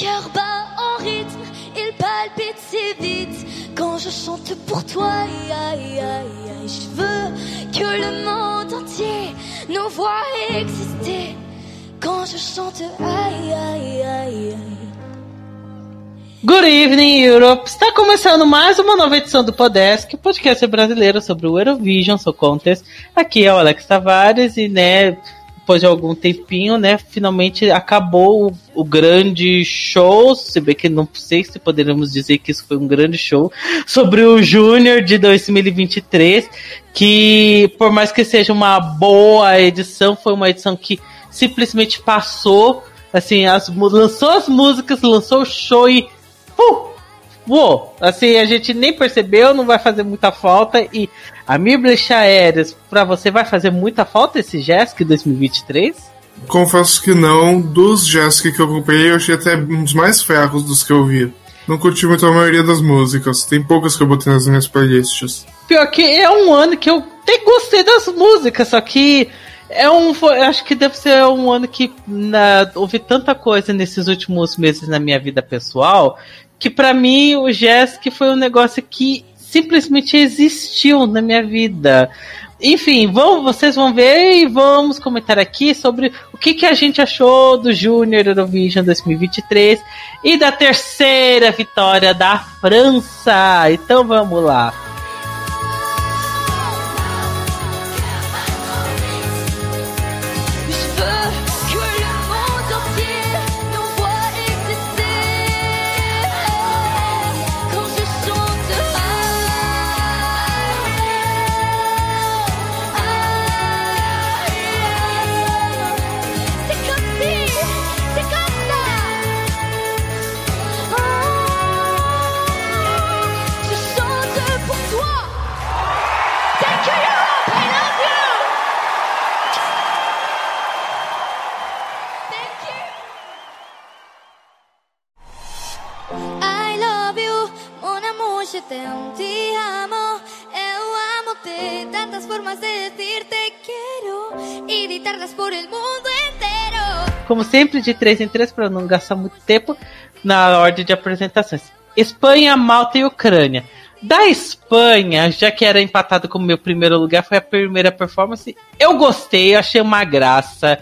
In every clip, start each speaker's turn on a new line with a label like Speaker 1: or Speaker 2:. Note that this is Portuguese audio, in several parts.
Speaker 1: cœur bat en rythme, il palpite si vite quand je chante pour toi. Aïe, aïe, aïe. Je veux que le monde entier nous voit exister quand je chante. Aïe, aïe, aïe, aïe.
Speaker 2: Good evening, Europe! Está começando mais uma nova edição do Podesk, podcast brasileiro sobre o Eurovision Song Contest. Aqui é o Alex Tavares e, né, depois de algum tempinho, né, finalmente acabou o, o, grande show, se bem que não sei se poderíamos dizer que isso foi um grande show, sobre o Júnior de 2023, que por mais que seja uma boa edição, foi uma edição que simplesmente passou, assim, as, lançou as músicas, lançou o show e uh, voou. Assim, a gente nem percebeu, não vai fazer muita falta. E a Miblecha Aéreas, pra você, vai fazer muita falta esse Jesk 2023?
Speaker 3: Confesso que não. Dos Jesk que eu comprei, eu achei até uns mais ferros dos que eu vi. Não curti muito a maioria das músicas. Tem poucas que eu botei nas minhas playlists.
Speaker 2: Pior que é um ano que eu até gostei das músicas, só que é um. Acho que deve ser um ano que na, houve tanta coisa nesses últimos meses na minha vida pessoal que para mim o Jesk foi um negócio que simplesmente existiu na minha vida. Enfim, vamos, vocês vão ver e vamos comentar aqui sobre o que, que a gente achou do Junior Eurovision 2023 e da terceira vitória da França. Então vamos lá. Como sempre, de três em três, para não gastar muito tempo, na ordem de apresentações. Espanha, Malta e Ucrânia. Da Espanha, já que era empatado como meu primeiro lugar, foi a primeira performance. Eu gostei, achei uma graça.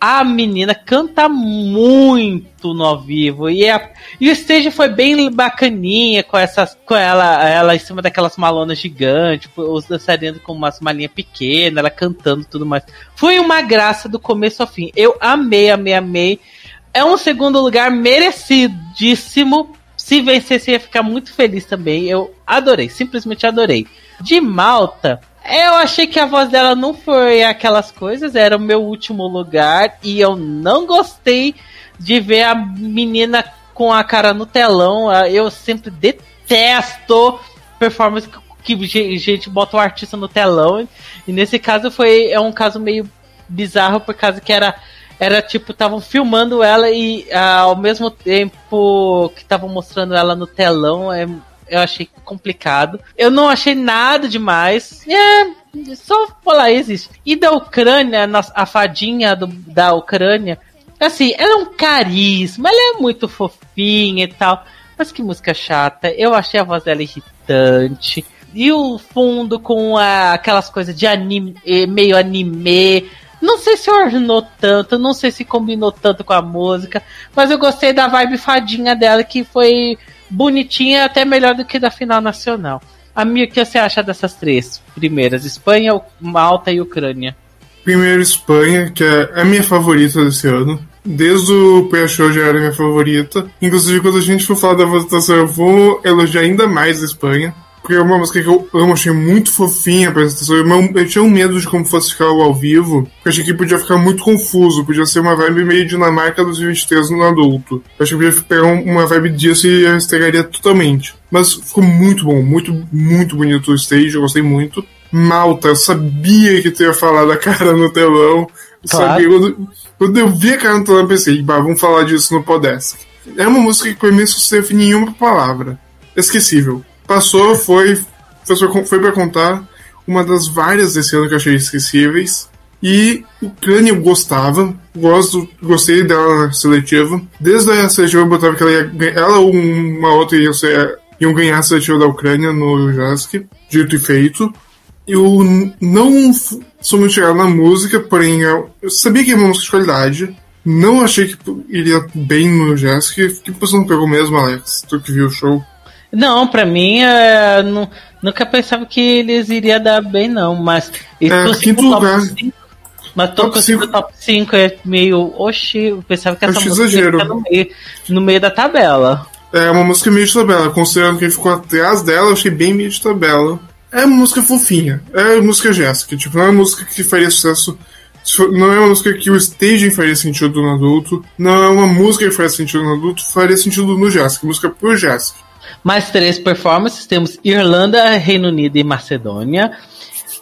Speaker 2: A menina canta muito no ao vivo. E, a, e o stage foi bem bacaninha, com, essas, com ela, ela em cima daquelas malonas gigantes, os dançarinos com umas malinhas pequenas, ela cantando tudo mais. Foi uma graça do começo ao fim. Eu amei, amei, amei. É um segundo lugar merecidíssimo se vencesse, ia ficar muito feliz também. Eu adorei, simplesmente adorei. De Malta, eu achei que a voz dela não foi aquelas coisas, era o meu último lugar e eu não gostei de ver a menina com a cara no telão. Eu sempre detesto performance que gente bota o artista no telão. E nesse caso foi é um caso meio bizarro por causa que era era tipo, estavam filmando ela e ah, ao mesmo tempo que estavam mostrando ela no telão, é, eu achei complicado. Eu não achei nada demais. É, só falar, existe. E da Ucrânia, a fadinha do, da Ucrânia, assim, ela é um carisma, ela é muito fofinha e tal. Mas que música chata. Eu achei a voz dela irritante. E o fundo com a, aquelas coisas de anime, eh, meio anime não sei se ornou tanto, não sei se combinou tanto com a música, mas eu gostei da vibe fadinha dela, que foi bonitinha, até melhor do que da final nacional. Amigo, o que você acha dessas três primeiras? Espanha, Malta e Ucrânia.
Speaker 3: Primeiro, Espanha, que é a minha favorita desse ano. Desde o pré-show já era minha favorita. Inclusive, quando a gente for falar da votação, eu vou elogiar ainda mais a Espanha. Porque é uma música que eu amo, achei muito fofinha a apresentação. Eu, eu tinha um medo de como fosse ficar ao vivo, porque achei que podia ficar muito confuso, podia ser uma vibe meio Dinamarca 2023 no adulto. Eu achei que podia pegar uma vibe disso e estragaria totalmente. Mas ficou muito bom, muito, muito bonito o stage, eu gostei muito. Malta, eu sabia que tu ia falar da cara no telão. Claro. Sabia, quando, quando eu vi a cara no telão, eu pensei, bah, vamos falar disso no Podesk. É uma música que pra mim não se define nenhuma palavra. Esquecível Passou, foi, foi, foi para contar uma das várias desse ano que eu achei esquecíveis. E o Crânio gostava, gosto, gostei dela seletiva. Desde a seletiva eu botava que ela, ia, ela ou uma outra ia ser, iam ganhar a seletiva da Ucrânia no Jask, dito e feito. Eu não sou muito chegado na música, porém eu sabia que é uma música de qualidade. Não achei que iria bem no Jask. Que você não pegou mesmo, Alex? Tu que viu o show?
Speaker 2: Não, pra mim, é, não, nunca pensava que eles iriam dar bem, não. Mas.
Speaker 3: É, quinto lugar.
Speaker 2: 5, mas tô top 5 top 5 é meio. Oxi, eu pensava que essa música exagero. ia no meio, no meio da tabela.
Speaker 3: É uma música meio de tabela, considerando que ele ficou atrás dela, eu achei bem meio de tabela. É uma música fofinha, é música Jéssica, tipo, não é uma música que faria sucesso. Não é uma música que o staging faria sentido no adulto, não é uma música que faria sentido no adulto, faria sentido no Jéssica, música por Jéssica.
Speaker 2: Mais três performances, temos Irlanda, Reino Unido e Macedônia.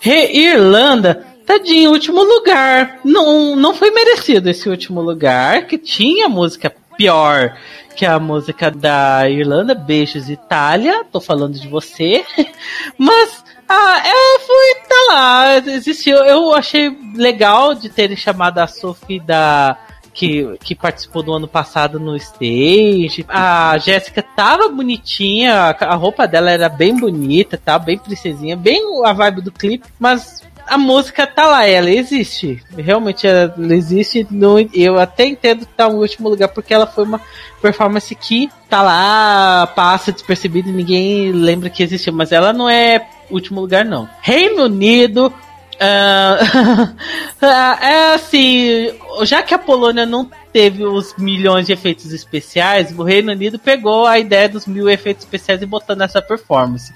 Speaker 2: Re Irlanda Tadinho, último lugar. Não, não foi merecido esse último lugar, que tinha música pior que a música da Irlanda, Beijos Itália, tô falando de você. Mas, ah, é, foi, tá lá, existiu. Eu achei legal de terem chamado a Sophie da. Que, que participou do ano passado no stage. A Jéssica tava bonitinha, a roupa dela era bem bonita, tá? Bem princesinha, bem a vibe do clipe, mas a música tá lá, ela existe. Realmente ela existe. No, eu até entendo que tá no último lugar, porque ela foi uma performance que tá lá, passa despercebida e ninguém lembra que existiu. Mas ela não é último lugar, não. Reino Unido, Uh, é assim, já que a Polônia não teve os milhões de efeitos especiais, o Reino Unido pegou a ideia dos mil efeitos especiais e botou nessa performance.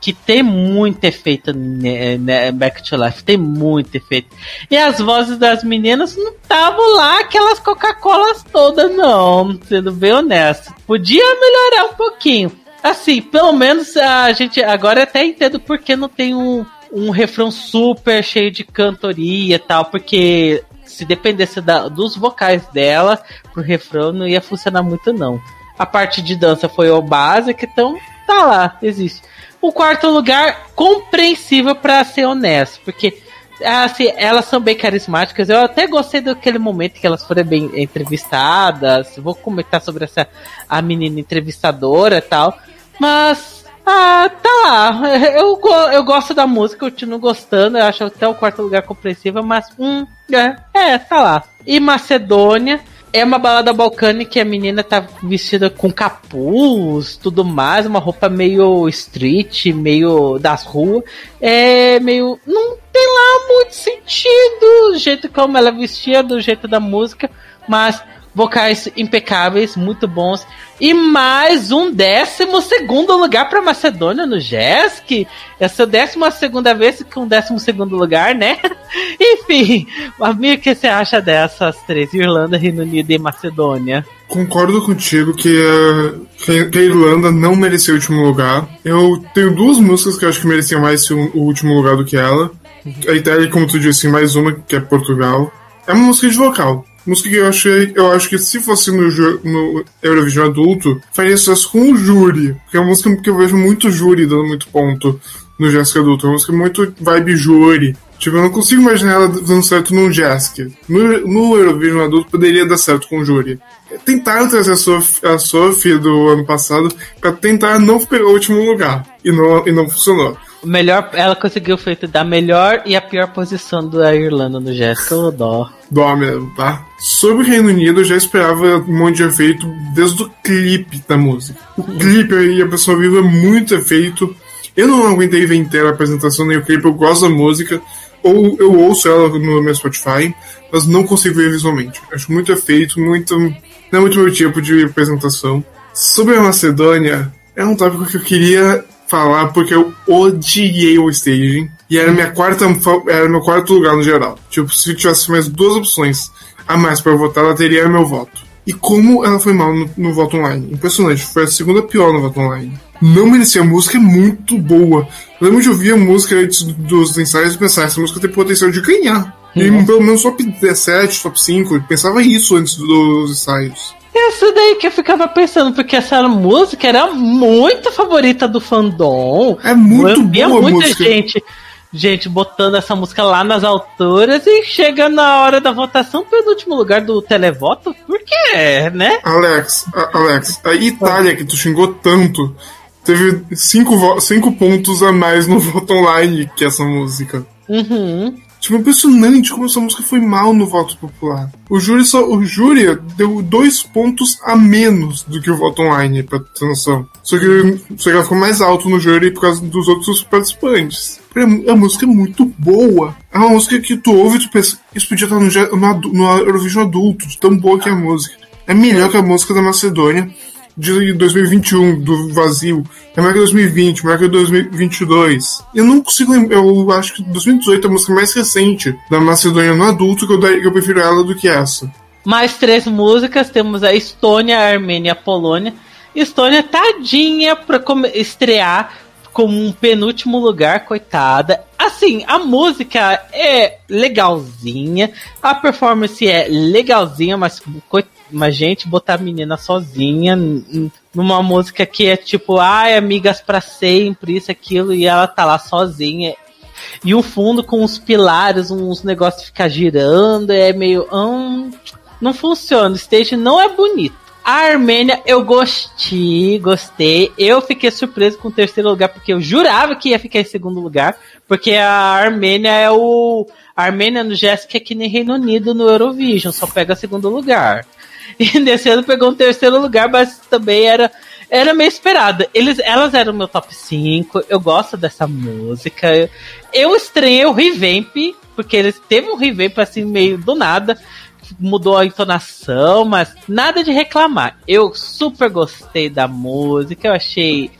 Speaker 2: Que tem muito efeito né, né, Back to Life, tem muito efeito. E as vozes das meninas não estavam lá aquelas Coca-Colas todas, não, sendo bem honesto. Podia melhorar um pouquinho. Assim, pelo menos a gente agora até entendo porque não tem um um refrão super cheio de cantoria e tal, porque se dependesse da, dos vocais dela pro refrão não ia funcionar muito não. A parte de dança foi o básico, então tá lá, existe. O quarto lugar, compreensível para ser honesto, porque assim, elas são bem carismáticas. Eu até gostei daquele momento que elas foram bem entrevistadas. Vou comentar sobre essa a menina entrevistadora e tal. Mas ah, tá lá. Eu, eu gosto da música, eu continuo gostando. Eu acho até o quarto lugar compreensível, mas hum, é, é, tá lá. E Macedônia. É uma balada balcânica que a menina tá vestida com capuz, tudo mais, uma roupa meio street, meio das ruas. É meio. Não tem lá muito sentido o jeito como ela vestia, do jeito da música, mas vocais impecáveis, muito bons. E mais um décimo segundo lugar para Macedônia no JESC. Essa é a décima segunda vez com um décimo segundo lugar, né? Enfim, amigo, o que você acha dessas três? Irlanda, Reino Unido e Macedônia?
Speaker 3: Concordo contigo que a, que a Irlanda não mereceu o último lugar. Eu tenho duas músicas que eu acho que mereciam mais o último lugar do que ela. A Itália, como tu disse, mais uma, que é Portugal. É uma música de vocal. Música que eu achei, eu acho que se fosse no, no Eurovision adulto, faria sucesso com o júri. Porque é uma música que eu vejo muito júri dando muito ponto no Jessica adulto. É uma música muito vibe júri. Tipo, eu não consigo imaginar ela dando certo num Jessica. No, no Eurovision adulto poderia dar certo com o júri. Tentaram trazer a Sophie, a Sophie do ano passado para tentar não pegar o último lugar. E não, e não funcionou.
Speaker 2: Melhor, ela conseguiu feito da melhor e a pior posição da Irlanda no Jéssica, dó.
Speaker 3: Dó mesmo, tá? Sobre o Reino Unido, eu já esperava um monte de efeito desde o clipe da música. O clipe e a pessoa viva muito efeito. Eu não aguentei ver inteira a apresentação nem o clipe, eu gosto da música, ou eu ouço ela no meu Spotify, mas não consigo ver visualmente. Acho muito efeito, muito. Não é muito meu tipo de apresentação. Sobre a Macedônia, é um tópico que eu queria falar porque eu odiei o staging. E era minha quarta era meu quarto lugar no geral. Tipo, se tivesse mais duas opções a mais para votar, ela teria meu voto. E como ela foi mal no, no, voto online. Impressionante, foi a segunda pior no voto online. Não merecia, a música é muito boa. Eu lembro de ouvir a música antes dos ensaios e pensar, essa música tem potencial de ganhar. E pelo menos top 17, top 5, eu pensava isso antes dos ensaios.
Speaker 2: Isso daí que eu ficava pensando, porque essa música era muito favorita do fandom.
Speaker 3: É muito boa
Speaker 2: muita
Speaker 3: música.
Speaker 2: gente gente botando essa música lá nas alturas e chega na hora da votação penúltimo lugar do televoto. Por quê, né?
Speaker 3: Alex, a- Alex, a Itália que tu xingou tanto teve cinco, cinco pontos a mais no voto online que essa música.
Speaker 2: Uhum.
Speaker 3: Tipo, impressionante como essa música foi mal no voto popular. O júri só, o júri deu dois pontos a menos do que o voto online, pra ter noção. Só que, só que ela ficou mais alto no júri por causa dos outros participantes. A, música é muito boa. É uma música que tu ouve e tu pensa, isso podia estar no, no, no Eurovision adulto, tão boa que é a música. É melhor que a música da Macedônia de 2021, do vazio. É melhor que 2020, melhor que 2022. Eu não consigo lembrar, eu acho que 2018 é a música mais recente da Macedônia no adulto que eu, que eu prefiro ela do que essa.
Speaker 2: Mais três músicas, temos a Estônia, a Armênia a Polônia. Estônia tadinha pra estrear como um penúltimo lugar, coitada. Assim, a música é legalzinha, a performance é legalzinha, mas, mas gente, botar a menina sozinha numa música que é tipo, ai, amigas pra sempre, isso, aquilo, e ela tá lá sozinha. E o fundo com uns pilares, uns negócios ficar girando, é meio. hum, não funciona, o stage não é bonito. A Armênia eu gostei, gostei. Eu fiquei surpreso com o terceiro lugar, porque eu jurava que ia ficar em segundo lugar. Porque a Armênia é o. A Armênia no Jéssica é que nem Reino Unido no Eurovision, só pega segundo lugar. E nesse ano pegou um terceiro lugar, mas também era. Era meio esperada. Elas eram meu top 5. Eu gosto dessa música. Eu, eu estranhei o revamp, porque eles teve um revamp assim meio do nada mudou a entonação, mas nada de reclamar. Eu super gostei da música, eu achei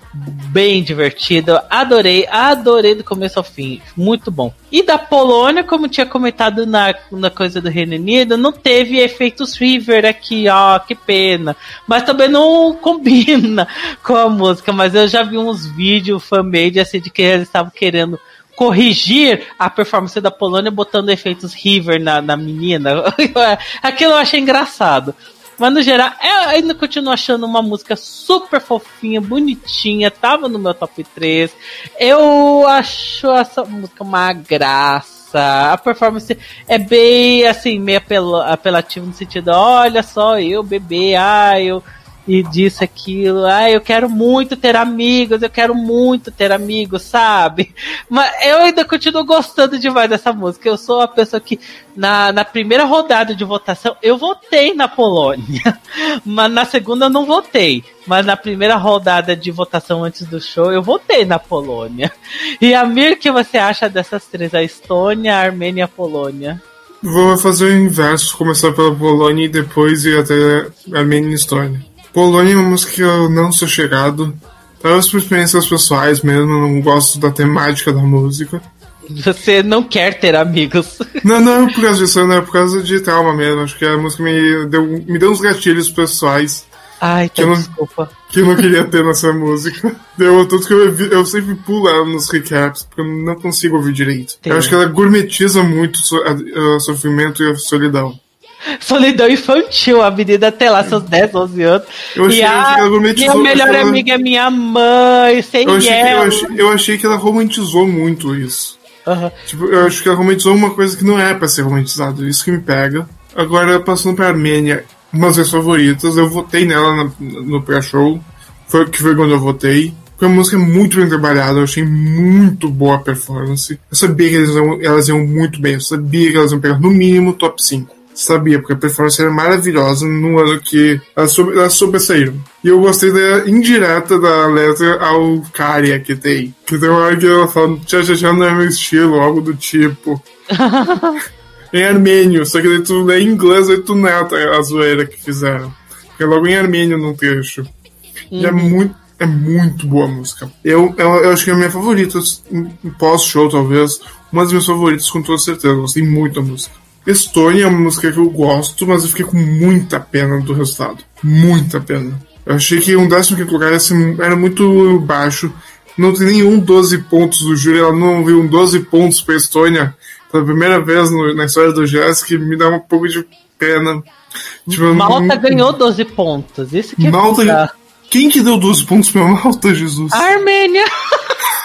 Speaker 2: bem divertido, adorei, adorei do começo ao fim, muito bom. E da Polônia, como tinha comentado na, na coisa do Reino Unido, não teve efeitos River aqui, ó, que pena. Mas também não combina com a música, mas eu já vi uns vídeos fan-made assim de que eles estavam querendo corrigir a performance da Polônia botando efeitos River na, na menina. Aquilo eu achei engraçado. Mas no geral, eu ainda continuo achando uma música super fofinha, bonitinha, tava no meu top 3. Eu acho essa música uma graça. A performance é bem assim, meio apel apelativo no sentido, olha só, eu bebê, ah, eu e disso, aquilo. Ah, eu quero muito ter amigos, eu quero muito ter amigos, sabe? Mas eu ainda continuo gostando demais dessa música. Eu sou a pessoa que, na, na primeira rodada de votação, eu votei na Polônia. Mas na segunda eu não votei. Mas na primeira rodada de votação antes do show, eu votei na Polônia. E Amir, o que você acha dessas três? A Estônia, a Armênia e a Polônia?
Speaker 3: Vou fazer o inverso, começar pela Polônia e depois ir até Armênia e Estônia. Polônia é uma música que eu não sou chegado. Talvez por experiências pessoais mesmo, não gosto da temática da música.
Speaker 2: Você não quer ter amigos.
Speaker 3: Não, não é por causa disso, não é por causa de trauma mesmo. Acho que a música me deu, me deu uns gatilhos pessoais
Speaker 2: Ai, que
Speaker 3: Eu não-
Speaker 2: desculpa.
Speaker 3: que eu não queria ter nessa música. Deu tanto que eu, eu sempre pulo ela nos recaps, porque eu não consigo ouvir direito.
Speaker 2: Entendi.
Speaker 3: Eu acho que ela gourmetiza muito so- o sofrimento e a solidão.
Speaker 2: Solidão infantil, a menina até lá, seus 10, 11 anos.
Speaker 3: Eu achei
Speaker 2: e a
Speaker 3: que ela romantizou-
Speaker 2: minha melhor
Speaker 3: ela-
Speaker 2: amiga é minha mãe, sem
Speaker 3: Eu achei, que, eu,
Speaker 2: ela.
Speaker 3: achei, eu achei que ela romantizou muito isso.
Speaker 2: Aham.
Speaker 3: Tipo, eu acho que ela romantizou uma coisa que não é pra ser romantizado. Isso que me pega. Agora, passando pra Armênia, uma das minhas favoritas, eu votei nela na- no pré-show. Foi que foi quando eu votei. Porque a música muito bem trabalhada, eu achei muito boa a performance. Eu sabia que eles iam, elas iam muito bem, eu sabia que elas iam pegar no mínimo top 5. Sabia, porque a performance era maravilhosa no ano que elas, sobre, elas sobressaíram. E eu gostei da indireta da letra ao Karia que tem. Que tem uma hora que ela fala, tchau, tchau, tchau, não é meu estilo, algo do tipo. em armênio, só que daí tu lê em inglês e tu nota a zoeira que fizeram. Porque é logo em armênio num trecho. E é muito, é muito boa a música. Eu, eu, eu acho que é a minha favorita, pós-show talvez, uma das minhas favoritas com toda certeza. Eu gostei muito da música. Estônia é uma música que eu gosto, mas eu fiquei com muita pena do resultado. Muita pena. Eu achei que um 15 lugar assim, era muito baixo. Não tem nenhum 12 pontos do júri, ela não viu um 12 pontos pra Estônia pela primeira vez no- na história do jazz, que me dá um pouco de pena. Tipo,
Speaker 2: Malta
Speaker 3: não-
Speaker 2: ganhou 12 pontos. Isso que é
Speaker 3: Malta. Quem que deu 12 pontos pra Malta, Jesus?
Speaker 2: A Armênia.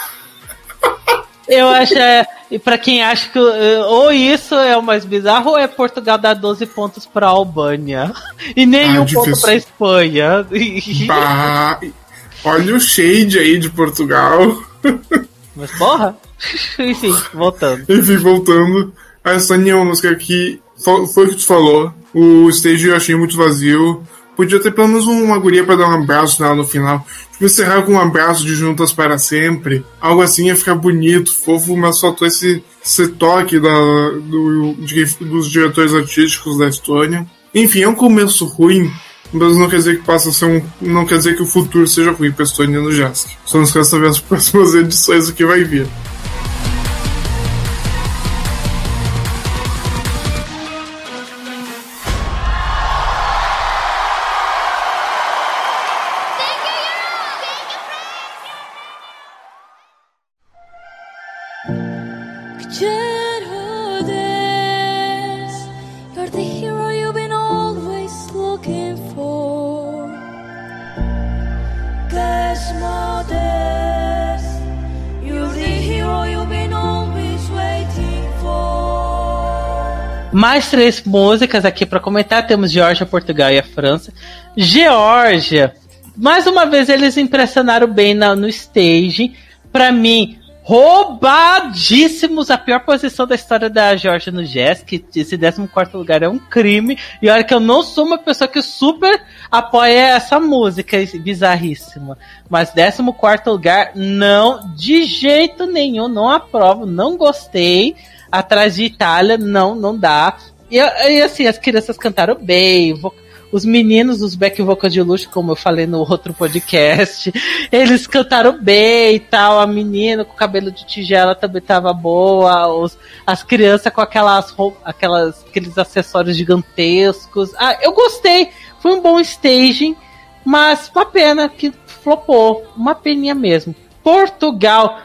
Speaker 2: Eu acho, é, e pra quem acha que uh, ou isso é o mais bizarro, ou é Portugal dar 12 pontos pra Albânia. E nenhum
Speaker 3: Ah,
Speaker 2: ponto pra Espanha.
Speaker 3: Bah, olha o shade aí de Portugal.
Speaker 2: Mas porra. Enfim, voltando.
Speaker 3: Enfim, voltando. A Estônia é uma música que fo- foi o que tu falou. O stage eu achei muito vazio. Podia ter pelo menos uma guria pra dar um abraço nela no final. Tipo, encerrar com um abraço de juntas para sempre. Algo assim ia ficar bonito, fofo, mas faltou esse, esse toque da, do, de- dos diretores artísticos da Estônia. Enfim, é um começo ruim, mas não quer dizer que passa a ser um. Não quer dizer que o futuro seja ruim pra Estônia no Jask. Só esqueça de ver as próximas edições do que vai vir.
Speaker 2: Mais três músicas aqui pra comentar. Temos Geórgia, Portugal e a França. Geórgia, mais uma vez eles impressionaram bem na- no stage. Pra mim, roubadíssimos. A pior posição da história da Geórgia no Jazz, que esse 14 lugar é um crime. E olha que eu não sou uma pessoa que super apoia essa música bizarríssima. Mas 14 lugar, não, de jeito nenhum, não aprovo, não gostei atrás de Itália, não, não dá. E, e, assim, as crianças cantaram bem, os meninos, os back vocals de luxo, como eu falei no outro podcast, eles cantaram bem e tal, a menina com cabelo de tigela também tava boa, os, as crianças com aquelas aquelas, aqueles acessórios gigantescos. Ah, eu gostei, foi um bom staging, mas uma pena que flopou, uma peninha mesmo. Portugal,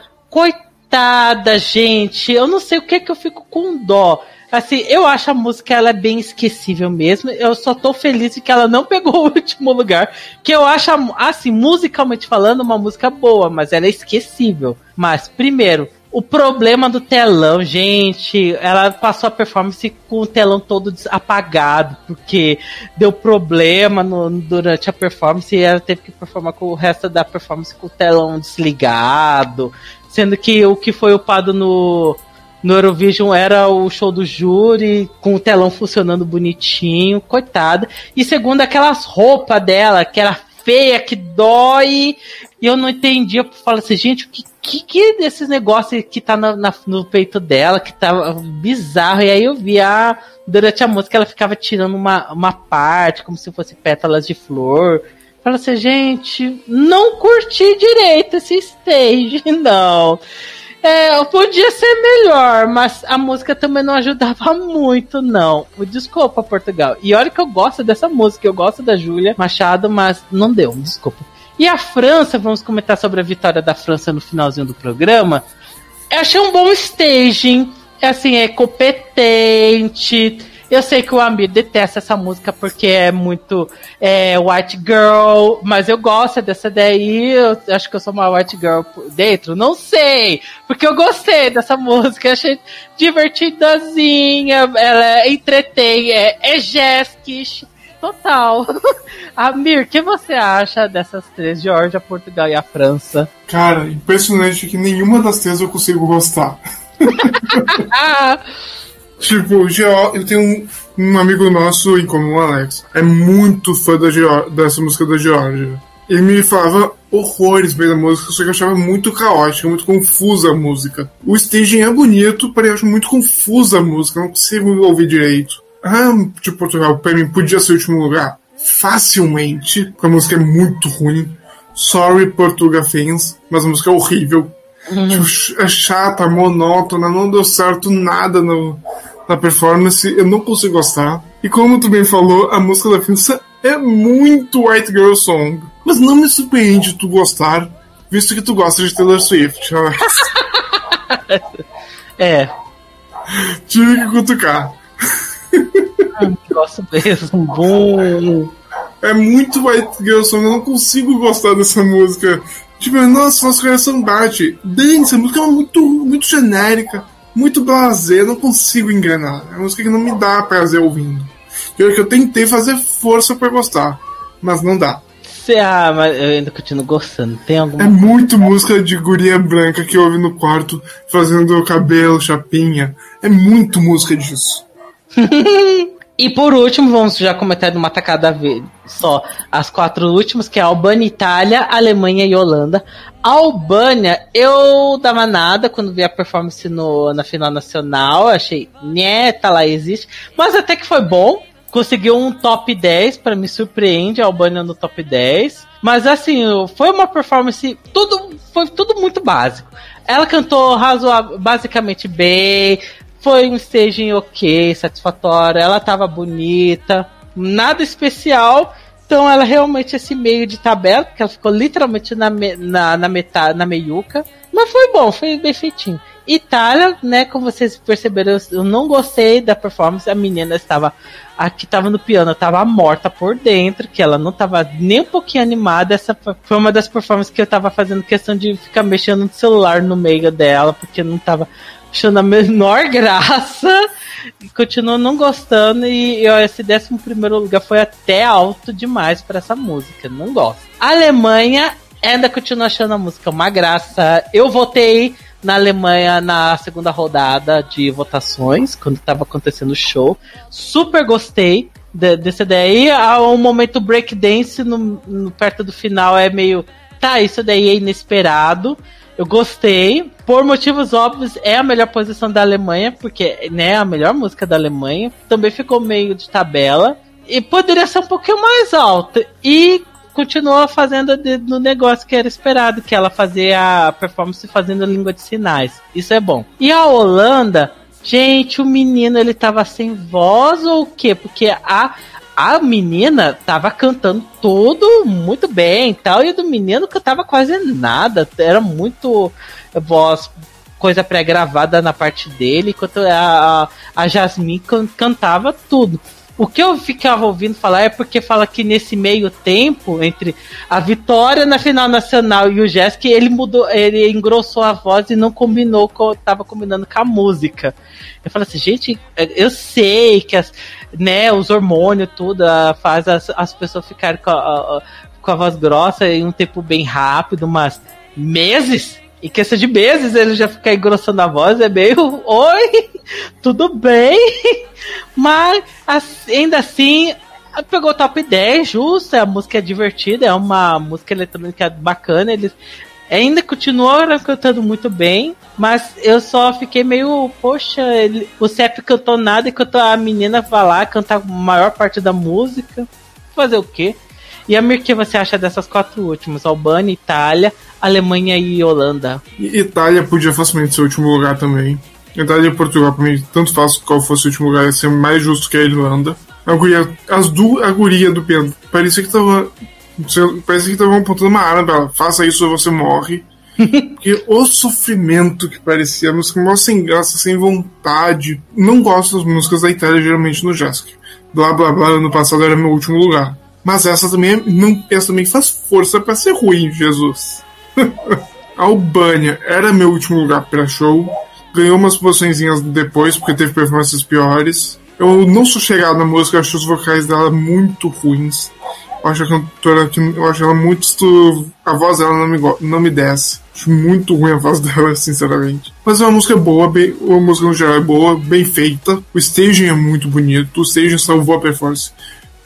Speaker 2: coitada, gente, eu não sei o que é que eu fico com dó. Assim, eu acho a música ela é bem esquecível mesmo. Eu só tô feliz que ela não pegou o último lugar. Que eu acho, assim, musicalmente falando, uma música boa, mas ela é esquecível. Mas, primeiro, o problema do telão, gente, ela passou a performance com o telão todo apagado, porque deu problema no- durante a performance e ela teve que performar com o resto da performance com o telão desligado, sendo que o que foi upado no no Eurovision era o show do júri, com o telão funcionando bonitinho, coitada. E segundo, aquelas roupas dela, que era feia, que dói. E eu não entendia. Eu falo assim, gente, o que, que, que é negócios que tá na- no peito dela, que tá bizarro. E aí eu vi a, durante a música, ela ficava tirando uma, uma parte, como se fosse pétalas de flor. Fala assim, gente, não curti direito esse stage, não. É, podia ser melhor, mas a música também não ajudava muito, não. Desculpa, Portugal. E olha que eu gosto dessa música, eu gosto da Júlia Machado, mas não deu, desculpa. E a França, vamos comentar sobre a vitória da França no finalzinho do programa. Eu achei um bom staging, assim, é competente. Eu sei que o Amir detesta essa música porque é muito é, white girl, mas eu gosto dessa daí. Eu acho que eu sou uma white girl por dentro, não sei, porque eu gostei dessa música, achei divertidazinha, ela entretém, é, é Jeskish, total. Amir, o que você acha dessas três, Georgia, Portugal e a França?
Speaker 3: Cara, impressionante que nenhuma das três eu consigo gostar. Tipo, Geo, eu tenho um, um amigo nosso em comum, Alex, é muito fã da Geo, dessa música da Georgia. Ele me falava horrores bem da música, só que eu achava muito caótica, muito confusa a música. O staging é bonito, porém eu acho muito confusa a música, não consigo ouvir direito. Ah, tipo, Portugal, pra mim, podia ser o último lugar? Facilmente, porque a música é muito ruim. Sorry, Portuga fans, mas a música é horrível. É chata, monótona, não deu certo nada no, na performance, eu não consigo gostar. E como tu bem falou, a música da França é muito White Girl Song. Mas não me surpreende tu gostar, visto que tu gosta de Taylor Swift.
Speaker 2: É,
Speaker 3: Tive que cutucar.
Speaker 2: gosto mesmo. Bom.
Speaker 3: É muito White Girl Song, eu não consigo gostar dessa música. Tipo, nossa, nosso coração bate. Dance, a música é muito, muito genérica, muito blazer, não consigo engrenar. É uma música que não me dá prazer ouvindo. Eu, que eu tentei fazer força para gostar, mas não dá.
Speaker 2: Ah, mas eu ainda continuo gostando. Tem alguma
Speaker 3: É muito música de guria branca que ouve no quarto, fazendo cabelo, chapinha. É muito música disso.
Speaker 2: E por último, vamos já comentar de uma tacada só as quatro últimas, que é Albânia, Itália, Alemanha e Holanda. A Albânia, eu dava nada quando vi a performance no, na final nacional. Achei, né, tá lá, existe. Mas até que foi bom. Conseguiu um top 10, para me surpreende a Albânia no top 10. Mas assim, foi uma performance, tudo foi tudo muito básico. Ela cantou razoável, basicamente bem, foi um staging ok, satisfatório, ela tava bonita, nada especial. Então ela realmente esse meio de tabela, porque ela ficou literalmente na, na, na metade, na meiuca. Mas foi bom, foi bem feitinho. Itália, né, como vocês perceberam, eu não gostei da performance. A menina estava, a que estava no piano, estava morta por dentro, que ela não estava nem um pouquinho animada. Essa foi uma das performances que eu estava fazendo questão de ficar mexendo no celular no meio dela, porque não estava achando a menor graça. Continuo não gostando. E, esse décimo primeiro lugar foi até alto demais para essa música. Não gosto. A Alemanha ainda continuo achando a música uma graça. Eu votei na Alemanha na segunda rodada de votações, quando estava acontecendo o show. Super gostei de, desse daí. O momento breakdance no, no, perto do final é meio. Tá, isso daí é inesperado. Eu gostei. Por motivos óbvios, é a melhor posição da Alemanha, porque né, a melhor música da Alemanha. Também ficou meio de tabela. E poderia ser um pouquinho mais alta. E continua fazendo no negócio que era esperado, que ela fazia a performance fazendo língua de sinais. Isso é bom. E a Holanda, gente, o menino ele tava sem voz ou o quê? Porque a a menina tava cantando tudo muito bem tal, e do menino cantava quase nada, era muito voz, coisa pré-gravada na parte dele, enquanto a, a Jasmine cantava tudo. O que eu ficava ouvindo falar é porque fala que nesse meio tempo, entre a vitória na final nacional e o Jéssica, ele mudou, ele engrossou a voz e não combinou com, tava combinando com a música. Eu falo assim, gente, eu sei que as, né, os hormônios, tudo, faz as, as pessoas ficarem com a, com a voz grossa em um tempo bem rápido, mas meses? Em questão de meses ele já fica engrossando a voz, é meio. Oi, tudo bem? Mas ainda assim, pegou o top 10, justo, a música é divertida, é uma música eletrônica bacana, eles ainda continuaram cantando muito bem, mas eu só fiquei meio, poxa, ele, o CEP cantou nada enquanto a menina lá cantar a maior parte da música. Fazer o quê? E a Mir, que você acha dessas quatro últimas? Albânia, Itália, Alemanha e Holanda.
Speaker 3: E Itália podia facilmente ser o último lugar também. Itália e Portugal, pra mim, tanto faz qual fosse o último lugar, ia ser mais justo que a Irlanda. A guria, as du, a guria do Pedro, parecia que tava. Parecia que tava apontando uma arma pra ela. Faça isso ou você morre. Porque o sofrimento que parecia, a música mó sem graça, sem vontade. Não gosto das músicas da Itália, geralmente no Jask. Blá blá blá, ano passado era meu último lugar. Mas essa também, é, não, essa também faz força para ser ruim, Jesus. Albânia era meu último lugar para show. Ganhou umas posições depois, porque teve performances piores. Eu não sou chegado na música, acho os vocais dela muito ruins. Eu acho a cantora que eu acho ela muito. A voz dela não me, não me desce. Acho muito ruim a voz dela, sinceramente. Mas é uma música boa, bem, a música no geral é boa, bem feita. O staging é muito bonito, o staging salvou a performance.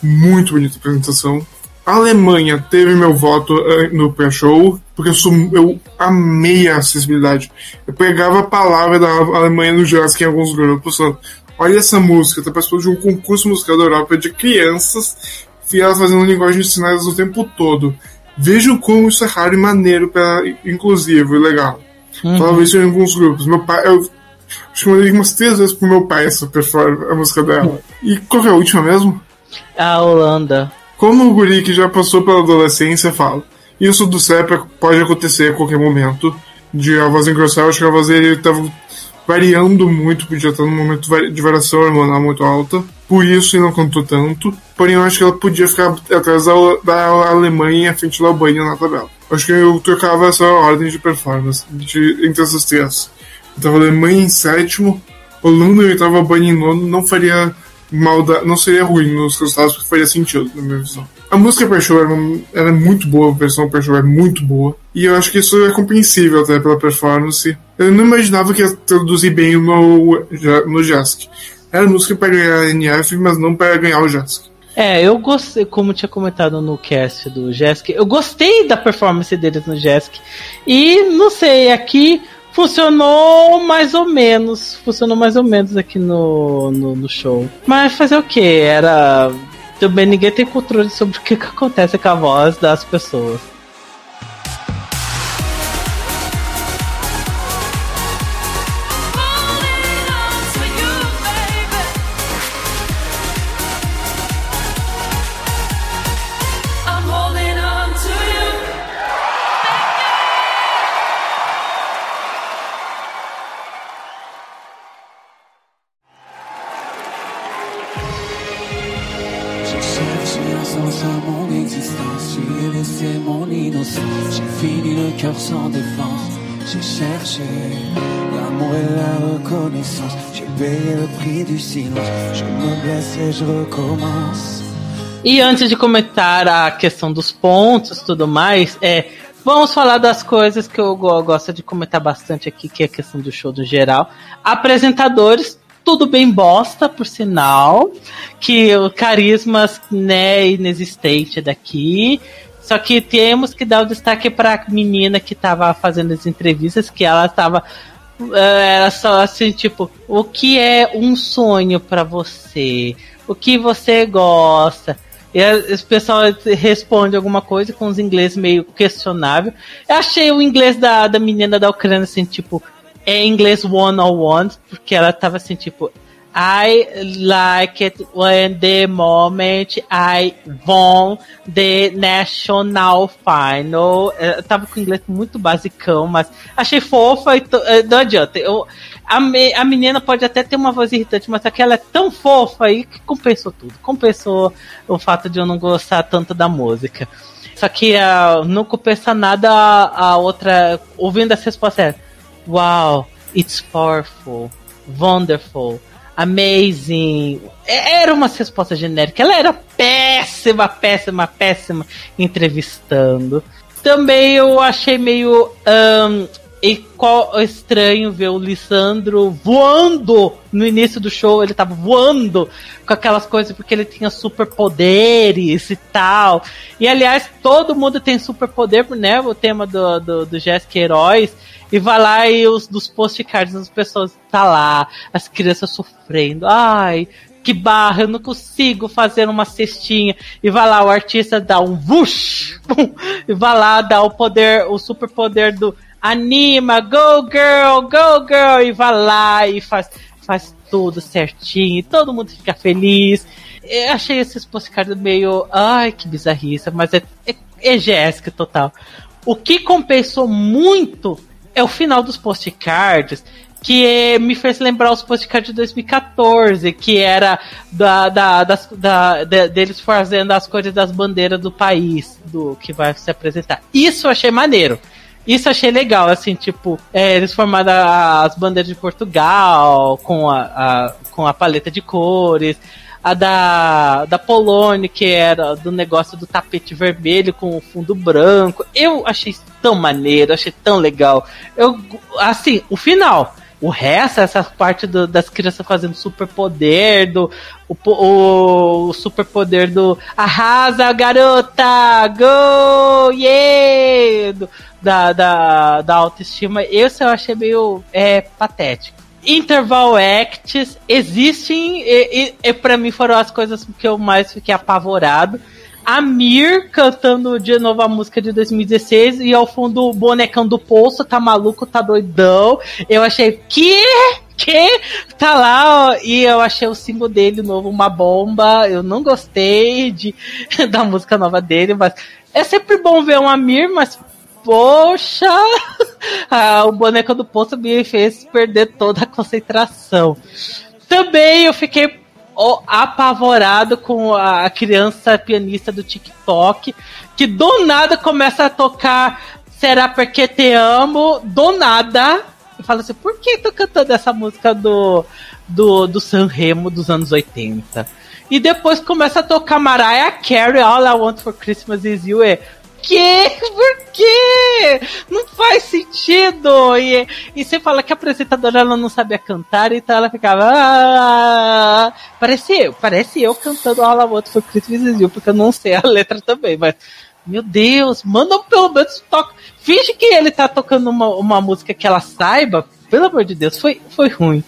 Speaker 3: Muito bonita a apresentação. A Alemanha teve meu voto uh, no pré-show, porque eu, sou, eu amei a acessibilidade. Eu pegava a palavra da Alemanha no Jazz em alguns grupos, falando, olha essa música, tá participando de um concurso musical da Europa de crianças, e elas fazendo linguagem de sinais o tempo todo. Vejam como isso é raro e maneiro, pra, inclusivo e legal. Uhum. Falava isso em alguns grupos. Meu pai, eu acho que mandei umas três vezes pro meu pai essa a música dela. E qual é a última mesmo?
Speaker 2: A Holanda.
Speaker 3: Como o guri que já passou pela adolescência fala, isso do CEP pode acontecer a qualquer momento. De a voz engrossar, acho que a voz dele estava variando muito, podia estar num momento de variação hormonal muito alta. Por isso ele não cantou tanto. Porém, eu acho que ela podia ficar atrás da, da Alemanha e à frente da Albânia na tabela. Acho que eu trocava essa ordem de performance de, entre essas três. Eu tava Alemanha em sétimo, Holanda em oitavo, Bunny em nono, não faria mal, da, não seria ruim nos resultados, porque faria sentido, na minha visão. A música per show era, era muito boa, a versão per show é muito boa, e eu acho que isso é compreensível até pela performance. Eu não imaginava que ia traduzir bem no, no Jask. Era música para ganhar a NF, mas não para ganhar o Jask.
Speaker 2: É, eu gostei, como tinha comentado no cast do Jesk, eu gostei da performance deles no Jesk. E não sei, aqui funcionou mais ou menos. Funcionou mais ou menos aqui no, no, no show. Mas fazer o que? Era. Também ninguém tem controle sobre o que, que acontece com a voz das pessoas.
Speaker 4: Le prix du silence. Je me blesse et je recommence.
Speaker 2: E antes de comentar a questão dos pontos tudo mais, é, vamos falar das coisas que eu gosto de comentar bastante aqui, que é a questão do show do geral. Apresentadores, tudo bem bosta, por sinal, que o carisma né, inexistente daqui. Só que temos que dar o destaque para a menina que estava fazendo as entrevistas, que ela estava era só assim, tipo, o que é um sonho para você? O que você gosta? E o pessoal responde alguma coisa com os ingleses meio questionável. Eu achei o inglês da, da menina da Ucrânia assim, tipo, é inglês one on one, porque ela tava assim, tipo, I like it when the moment I won the national final. Eu tava com inglês muito basicão, mas achei fofa e eh, não adianta. Eu, a, me, a menina pode até ter uma voz irritante, mas aquela é tão fofa aí que compensou tudo. Compensou o fato de eu não gostar tanto da música. Só que uh, não compensa nada a, a outra. Ouvindo essa resposta é: Wow, it's powerful, wonderful amazing. É, era uma resposta genérica. Ela era péssima, péssima, péssima entrevistando. Também eu achei meio um, e qual estranho ver o Lissandro voando no início do show, ele tava voando com aquelas coisas porque ele tinha superpoderes e tal. E aliás, todo mundo tem superpoder, né? O tema do, do, do Jessica Heróis. E vai lá e os dos postcards as pessoas tá lá, as crianças sofrendo. Ai, que barra, eu não consigo fazer uma cestinha. E vai lá, o artista dá um vush, e vai lá, dá o poder, o super poder do anima, go girl, go girl, e vai lá e faz, faz tudo certinho, e todo mundo fica feliz. Eu achei esses postcards meio, ai, que bizarrice, mas é, é, é Jéssica total. O que compensou muito é o final dos postcards que me fez lembrar os postcards de 2014, que era da, da, das, da, de, deles fazendo as cores das bandeiras do país do que vai se apresentar. Isso eu achei maneiro. Isso eu achei legal, assim, tipo, é, eles formaram as bandeiras de Portugal com a, a, com a paleta de cores a da, da Polônia, que era do negócio do tapete vermelho com o fundo branco. Eu achei tão maneiro, achei tão legal. Eu, assim, o final. O resto, essa parte do, das crianças fazendo superpoder, do o, o, o superpoder do arrasa garota, go, yeah, do, da, da, da autoestima, esse eu achei meio é, patético. Interval Acts existem e, e, e para mim foram as coisas que eu mais fiquei apavorado. A Mir cantando de novo a música de 2016 e ao fundo o bonecão do poço, tá maluco, tá doidão. Eu achei que que tá lá ó, e eu achei o símbolo dele novo uma bomba. Eu não gostei de da música nova dele, mas é sempre bom ver um Amir, mas poxa, ah, o boneco do poço me fez perder toda a concentração. Também eu fiquei apavorado com a criança pianista do TikTok, que do nada começa a tocar Será Porque Te Amo, do nada. E fala assim, por que tô cantando essa música do, do, do San Remo dos anos 80? E depois começa a tocar Mariah Carey, All I Want For Christmas Is You. E, quê? Por quê? Não faz sentido. E, e você fala que a apresentadora ela não sabia cantar, então ela ficava. Ah, parece eu, parece eu cantando All I Want for Christmas You, porque eu não sei a letra também, mas. Meu Deus, manda pelo menos toca. Finge que ele tá tocando uma, uma música que ela saiba. Pelo amor de Deus, foi, foi ruim.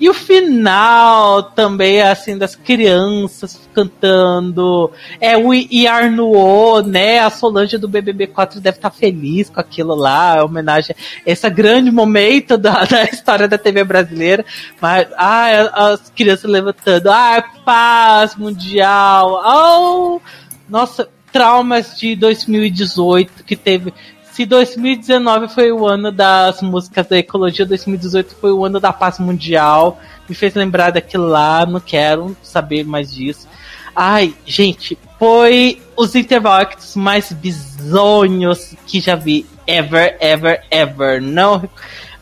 Speaker 2: E o final também, assim, das crianças cantando. É o Yarnuo, né? A Solange do BBB4 deve estar tá feliz com aquilo lá, homenagem a esse grande momento da, da história da TV brasileira. Mas, ai, as crianças levantando. Ai, paz mundial. Oh, nossa, traumas de 2018 que teve se 2019 foi o ano das músicas da ecologia, 2018 foi o ano da paz mundial. Me fez lembrar daquilo lá, não quero saber mais disso. Ai, gente, foi os interval acts mais bizonhos que já vi ever, ever, ever. Não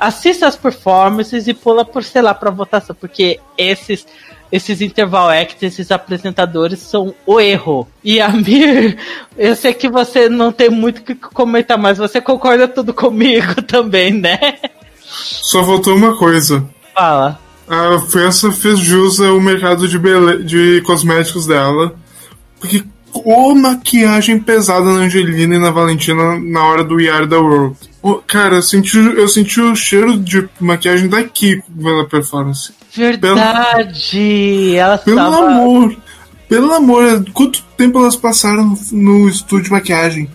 Speaker 2: assista as performances e pula por, sei lá, pra votação, porque esses esses interval acts, esses apresentadores são o erro. E Amir, eu sei que você não tem muito o que comentar, mas você concorda tudo comigo também, né?
Speaker 3: Só faltou uma coisa.
Speaker 2: Fala.
Speaker 3: A França fez jus ao mercado de, bele... de cosméticos dela. Porque o maquiagem pesada na Angelina e na Valentina na hora do Yard da World. Cara, eu senti, eu senti o cheiro de maquiagem daqui pela performance.
Speaker 2: Verdade! Ela
Speaker 3: pelo
Speaker 2: tava...
Speaker 3: amor! Pelo amor, quanto tempo elas passaram no estúdio de maquiagem?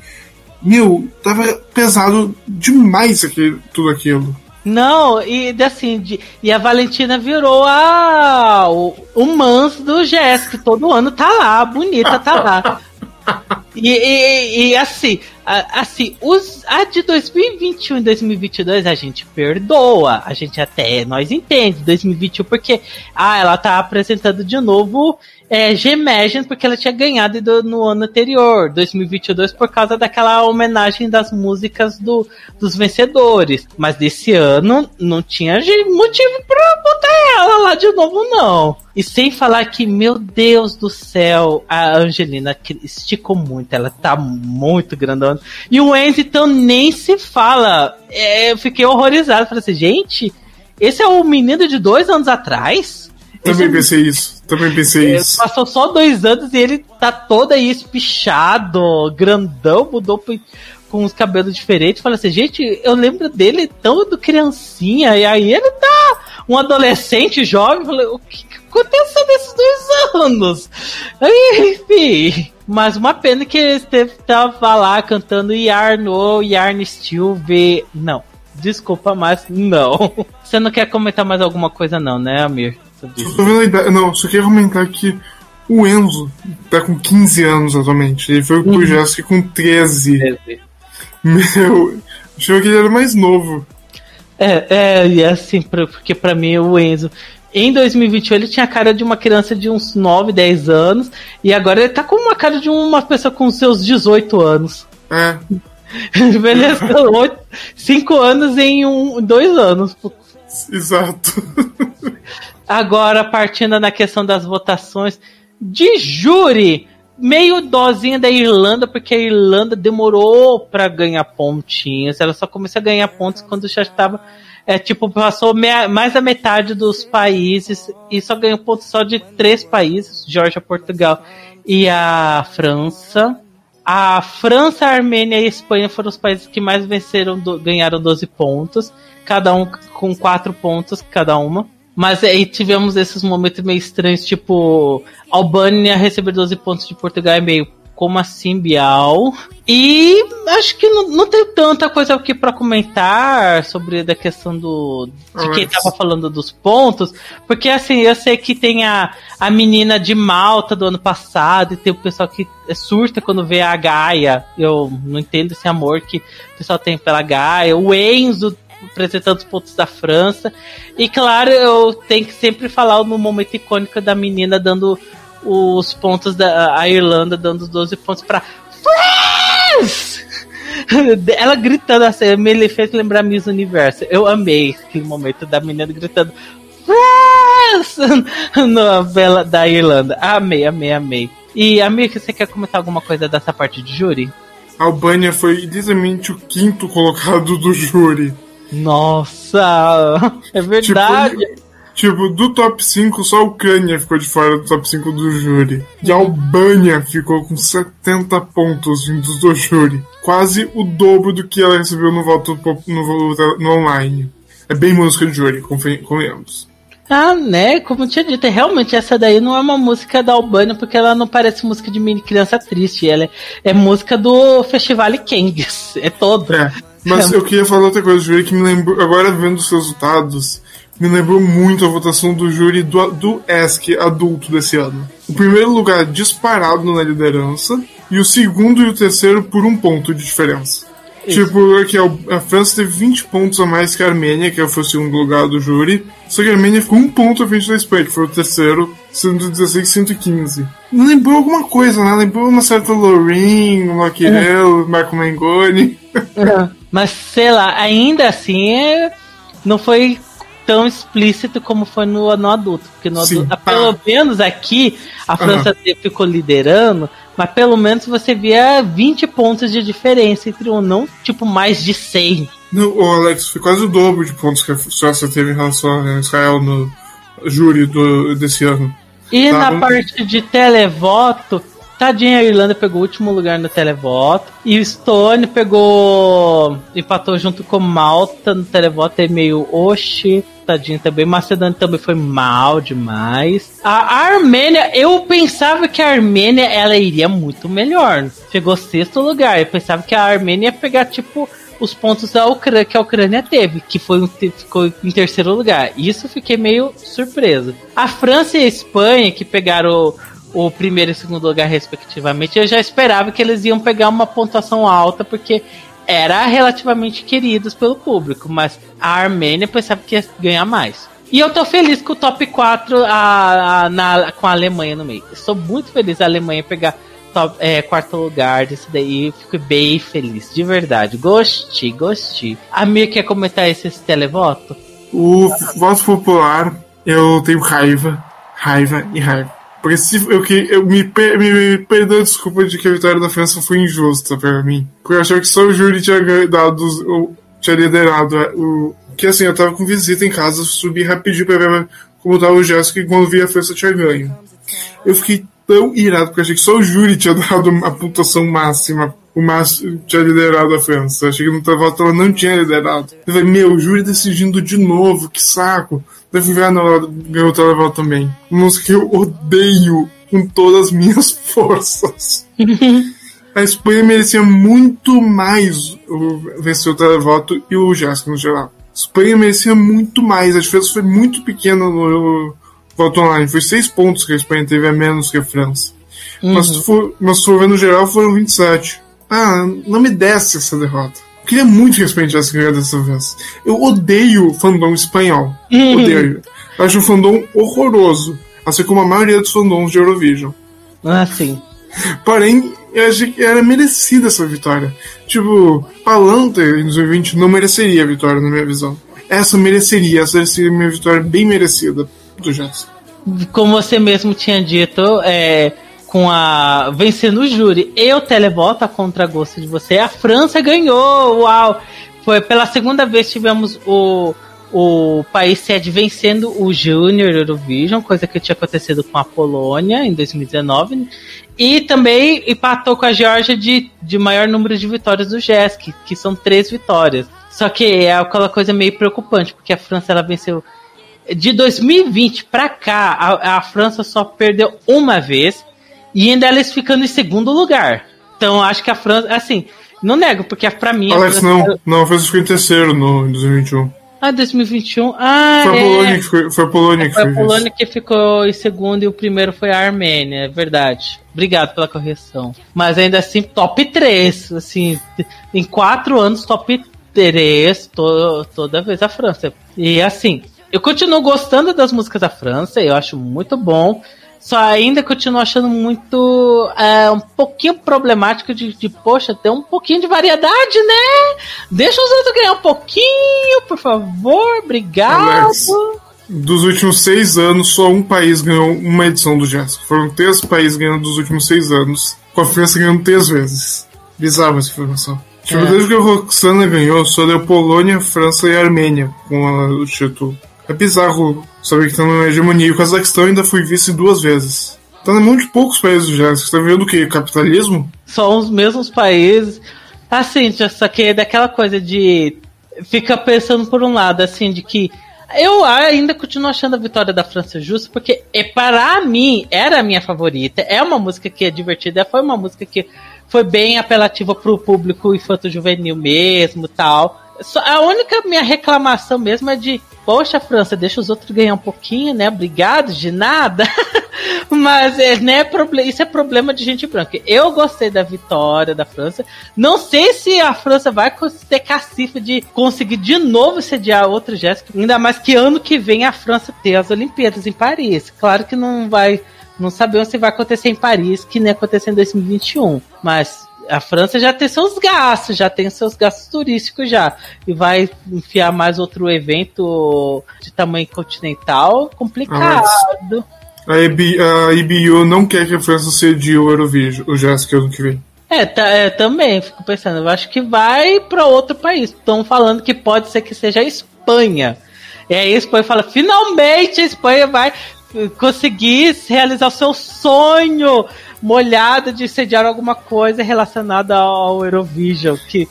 Speaker 3: Meu, tava pesado demais aqui, tudo aquilo.
Speaker 2: Não, e assim, de, e a Valentina virou a o, o manso do Jéssica, todo ano tá lá, bonita tá lá. E, e, e, assim, assim, os, a de 2021 e 2022 a gente perdoa, a gente até nós entende 2021 porque ah, ela tá apresentando de novo é, G-Imagine porque ela tinha ganhado do, no ano anterior, 2022, por causa daquela homenagem das músicas do, dos vencedores. Mas desse ano não tinha motivo pra botar ela lá de novo, não. E sem falar que, meu Deus do céu, a Angelina esticou muito, ela tá muito grandona. E o Enzo, então, nem se fala. É, eu fiquei horrorizado. Falei assim, gente, esse é o menino de dois anos atrás?
Speaker 3: Também esse pensei é... isso. Também pensei
Speaker 2: é,
Speaker 3: isso.
Speaker 2: Passou só dois anos e ele tá todo aí espichado, grandão, mudou com os cabelos diferentes. Falei assim, gente, eu lembro dele tão do criancinha, e aí ele tá um adolescente jovem. Falei, o que aconteceu nesses dois anos? Aí, enfim. Mas uma pena que ele esteve, tava lá cantando Yarno, Yarn Steel V. Não. Desculpa, mas não. Você não quer comentar mais alguma coisa, não, né, Amir?
Speaker 3: Não, só queria comentar que o Enzo tá com 15 anos atualmente. Ele foi uhum. pro Jessica com 13. 13. Meu, achei que ele era mais novo.
Speaker 2: É, é, e é assim, porque para mim o Enzo. Em 2021 ele tinha a cara de uma criança de uns 9, 10 anos. E agora ele tá com uma cara de uma pessoa com seus 18 anos.
Speaker 3: É.
Speaker 2: Envelheceu 5 anos em um, dois anos.
Speaker 3: Exato.
Speaker 2: Agora, partindo na questão das votações de júri, meio dozinha da Irlanda, porque a Irlanda demorou para ganhar pontinhos. Ela só começou a ganhar pontos quando já estava. É, tipo, passou meia, mais da metade dos países e só ganhou pontos só de três países: Georgia, Portugal e a França. A França, a Armênia e a Espanha foram os países que mais venceram, do, ganharam 12 pontos, cada um com 4 pontos cada uma. Mas aí tivemos esses momentos meio estranhos, tipo, Albânia receber 12 pontos de Portugal é meio como assim, Bial? E acho que não, não tem tanta coisa aqui para comentar sobre a questão do. de quem tava falando dos pontos. Porque assim, eu sei que tem a, a menina de Malta do ano passado, e tem o pessoal que surta quando vê a Gaia. Eu não entendo esse amor que o pessoal tem pela Gaia. O Enzo apresentando os pontos da França. E claro, eu tenho que sempre falar no momento icônico da menina dando os pontos da a Irlanda, dando os 12 pontos para France! Ela gritando assim, me fez lembrar Miss Universo. Eu amei aquele momento da menina gritando France! na vela da Irlanda. Amei, amei, amei. E, amigo, você quer comentar alguma coisa dessa parte de júri?
Speaker 3: A Albânia foi literalmente o quinto colocado do júri.
Speaker 2: Nossa! É verdade!
Speaker 3: Tipo, tipo, do top 5, só a Ucrânia ficou de fora do top 5 do júri. E a Albânia ficou com 70 pontos vindos do júri. Quase o dobro do que ela recebeu no voto no, no online. É bem música de júri, convenhamos.
Speaker 2: Ah, né? Como eu tinha dito, realmente essa daí não é uma música da Albânia, porque ela não parece música de mini criança triste. Ela é, é música do Festival Kengs. É todo.
Speaker 3: É. Mas é. eu queria falar outra coisa, júri, que me lembrou. Agora vendo os resultados, me lembrou muito a votação do júri do, do ESC adulto desse ano. O primeiro lugar disparado na liderança, e o segundo e o terceiro por um ponto de diferença. Isso. Tipo, aqui, a França teve 20 pontos a mais que a Armênia, que foi o segundo lugar do júri. Só que a Armênia ficou um ponto à frente da Espanha, que foi o terceiro, sendo 16 115. Lembrou alguma coisa, né? Lembrou uma certa o Maquirel, é. Marco Mengoni.
Speaker 2: É. Mas, sei lá, ainda assim, é... não foi tão explícito como foi no, no adulto. Porque no Sim, adulto, pelo menos aqui, a França uhum. ficou liderando, mas pelo menos você via 20 pontos de diferença entre um, não tipo mais de 100.
Speaker 3: Não, o Alex, foi quase o dobro de pontos que a Suécia teve em relação a Israel no júri do, desse ano.
Speaker 2: E tá, na parte de televoto, tadinha a Irlanda pegou o último lugar no televoto. E o Stone pegou. empatou junto com Malta no televoto, é meio oxi tadinho também. Macedônia também foi mal demais. A Armênia, eu pensava que a Armênia ela iria muito melhor. Chegou sexto lugar. Eu pensava que a Armênia ia pegar, tipo, os pontos da Ucrânia, que a Ucrânia teve, que foi ficou em terceiro lugar. Isso fiquei meio surpreso. A França e a Espanha, que pegaram o, o primeiro e segundo lugar, respectivamente, eu já esperava que eles iam pegar uma pontuação alta, porque era relativamente queridos pelo público, mas a Armênia pensava que ia ganhar mais. E eu tô feliz com o top 4 a, a, na, com a Alemanha no meio. Estou muito feliz a Alemanha pegar top, é, quarto lugar desse daí. Fico bem feliz, de verdade. Gostei, gostei. A Mir quer comentar esse, esse televoto?
Speaker 3: O voto popular, eu tenho raiva, raiva e raiva. Eu, que, eu me, me, me perdoa a desculpa de que a vitória da França foi injusta para mim. Porque eu achava que só o júri tinha dado, ou, tinha liderado é, o. Que assim, eu tava com visita em casa, subi rapidinho pra ver como tava o Jéssica e quando vi a França tinha ganho. Eu fiquei tão irado porque achei que só o júri tinha dado a pontuação máxima. O máximo tinha liderado a França. Achei que no voto ela não tinha liderado. Eu falei, meu, o júri decidindo de novo, que saco. Deve ver na ganhou o televoto também. Música que eu odeio com todas as minhas forças. a Espanha merecia muito mais vencer o televoto e o Jéssica no geral. A Espanha merecia muito mais. A diferença foi muito pequena no voto online. Foi seis pontos que a Espanha teve a menos que a França. Uhum. Mas, se for, mas se for ver no geral, foram 27. Ah, não me desce essa derrota queria muito que a Espanha tivesse ganhado dessa vez. Eu odeio o fandom espanhol. Uhum. Odeio. Eu acho um fandom horroroso. Assim como a maioria dos fandoms de Eurovision.
Speaker 2: Ah, sim.
Speaker 3: Porém, eu achei que era merecida essa vitória. Tipo, Palanta em 2020 não mereceria a vitória, na minha visão. Essa mereceria, essa seria minha vitória bem merecida do Jazz.
Speaker 2: Como você mesmo tinha dito, é, com a vencendo o júri e o televoto a contragosto de você, a França ganhou. Uau! Foi pela segunda vez tivemos o o país sede vencendo o Junior Eurovision, coisa que tinha acontecido com a Polônia em 2019, e também empatou com a Geórgia de, de maior número de vitórias do GESC, que são três vitórias. Só que é aquela coisa meio preocupante, porque a França ela venceu de 2020 para cá, a, a França só perdeu uma vez e ainda eles ficando em segundo lugar. Então acho que a França, assim, não nego, porque pra mim.
Speaker 3: Alex, França... não, não, a França ficou em terceiro no, em 2021.
Speaker 2: Ah, 2021. Ah,
Speaker 3: foi a Polônia, é. que, foi, foi a Polônia que
Speaker 2: foi. a Polônia que ficou em segundo e o primeiro foi a Armênia, é verdade. Obrigado pela correção. Mas ainda assim, top 3. Assim, em quatro anos, top interesse to, toda vez a França. E assim, eu continuo gostando das músicas da França, eu acho muito bom. Só ainda continuo achando muito. É, um pouquinho problemático de, de, poxa, ter um pouquinho de variedade, né? Deixa os outros ganhar um pouquinho, por favor, obrigado. Alex,
Speaker 3: dos últimos seis anos, só um país ganhou uma edição do Jéssica. Foram três países ganhando dos últimos seis anos, com a França ganhando três vezes. Bizarro essa informação. Tipo, é. desde que a Roxana ganhou, só deu Polônia, França e Armênia com a, o título. É bizarro saber que tá numa hegemonia. O Cazaquistão ainda foi vice duas vezes. Tá na mão de poucos países já. Você tá vendo o que? Capitalismo?
Speaker 2: São os mesmos países. Assim, só que é daquela coisa de. Fica pensando por um lado, assim, de que. Eu ainda continuo achando a vitória da França justa, porque é, para mim era a minha favorita. É uma música que é divertida, foi uma música que foi bem apelativa pro público infanto-juvenil mesmo tal. A única minha reclamação mesmo é de, poxa, França, deixa os outros ganhar um pouquinho, né? Obrigado, de nada. Mas é, né, isso é problema de gente branca. Eu gostei da vitória da França. Não sei se a França vai ter cacife de conseguir de novo sediar outro Jéssica. Ainda mais que ano que vem a França ter as Olimpíadas em Paris. Claro que não vai. Não sabemos se vai acontecer em Paris, que nem acontecer em 2021. Mas a França já tem seus gastos, já tem seus gastos turísticos já. E vai enfiar mais outro evento de tamanho continental, complicado.
Speaker 3: a, IBU não quer que a França cedie o Eurovision, o Jéssica ano que vem.
Speaker 2: É, tá, é, também, fico pensando, eu acho que vai para outro país. Estão falando que pode ser que seja a Espanha. E aí a Espanha fala, finalmente a Espanha vai conseguir realizar o seu sonho molhada de sediar alguma coisa relacionada ao Eurovision, que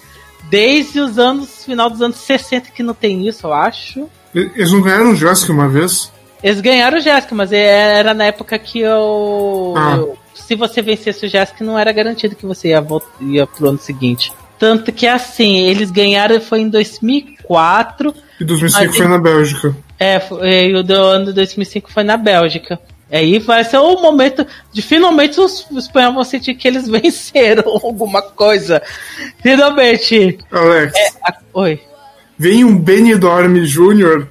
Speaker 2: desde os anos, final dos anos 60 que não tem isso, eu acho.
Speaker 3: Eles não ganharam o Jéssica uma vez?
Speaker 2: Eles ganharam o Jéssica, mas era na época que eu, ah. eu se você vencesse o Jéssica, não era garantido que você ia, ia pro ano seguinte. Tanto que assim, eles ganharam foi em 2004.
Speaker 3: E 2005 foi na Bélgica.
Speaker 2: É, e o do ano de 2005 foi na Bélgica. Aí vai ser o momento de finalmente os, espanhóis vão sentir que eles venceram alguma coisa. Finalmente.
Speaker 3: Alex.
Speaker 2: É, a, oi.
Speaker 3: Vem um Benidorm Júnior.